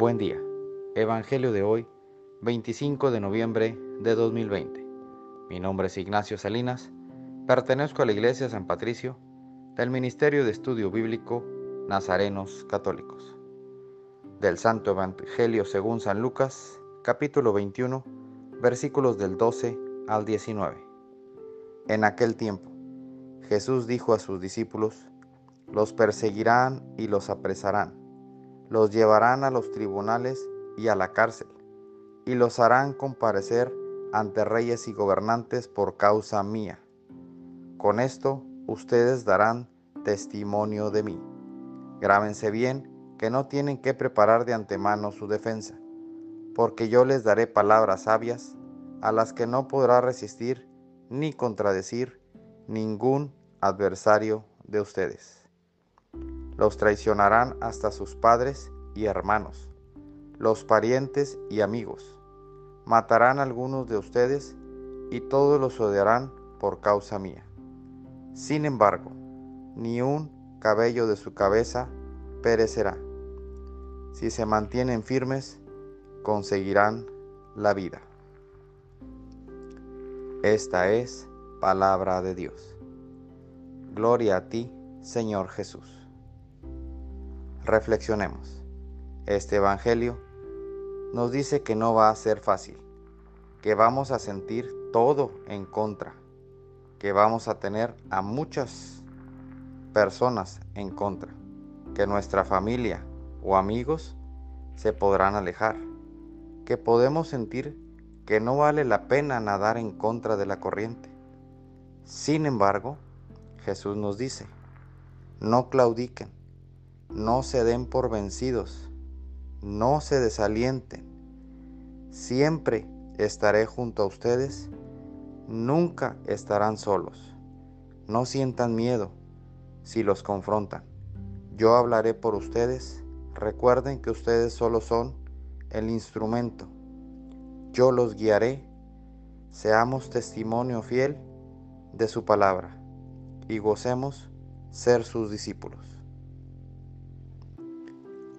Buen día. Evangelio de hoy, 25 de noviembre de 2020. Mi nombre es Ignacio Salinas. Pertenezco a la Iglesia San Patricio del Ministerio de Estudio Bíblico Nazarenos Católicos. Del Santo Evangelio según San Lucas, capítulo 21, versículos del 12 al 19. En aquel tiempo, Jesús dijo a sus discípulos, los perseguirán y los apresarán los llevarán a los tribunales y a la cárcel, y los harán comparecer ante reyes y gobernantes por causa mía. Con esto ustedes darán testimonio de mí. Grábense bien que no tienen que preparar de antemano su defensa, porque yo les daré palabras sabias a las que no podrá resistir ni contradecir ningún adversario de ustedes. Los traicionarán hasta sus padres y hermanos, los parientes y amigos. Matarán algunos de ustedes y todos los odiarán por causa mía. Sin embargo, ni un cabello de su cabeza perecerá. Si se mantienen firmes, conseguirán la vida. Esta es palabra de Dios. Gloria a ti, Señor Jesús. Reflexionemos. Este Evangelio nos dice que no va a ser fácil, que vamos a sentir todo en contra, que vamos a tener a muchas personas en contra, que nuestra familia o amigos se podrán alejar, que podemos sentir que no vale la pena nadar en contra de la corriente. Sin embargo, Jesús nos dice, no claudiquen, no se den por vencidos, no se desalienten. Siempre estaré junto a ustedes, nunca estarán solos. No sientan miedo si los confrontan. Yo hablaré por ustedes. Recuerden que ustedes solo son el instrumento. Yo los guiaré. Seamos testimonio fiel de su palabra y gocemos ser sus discípulos.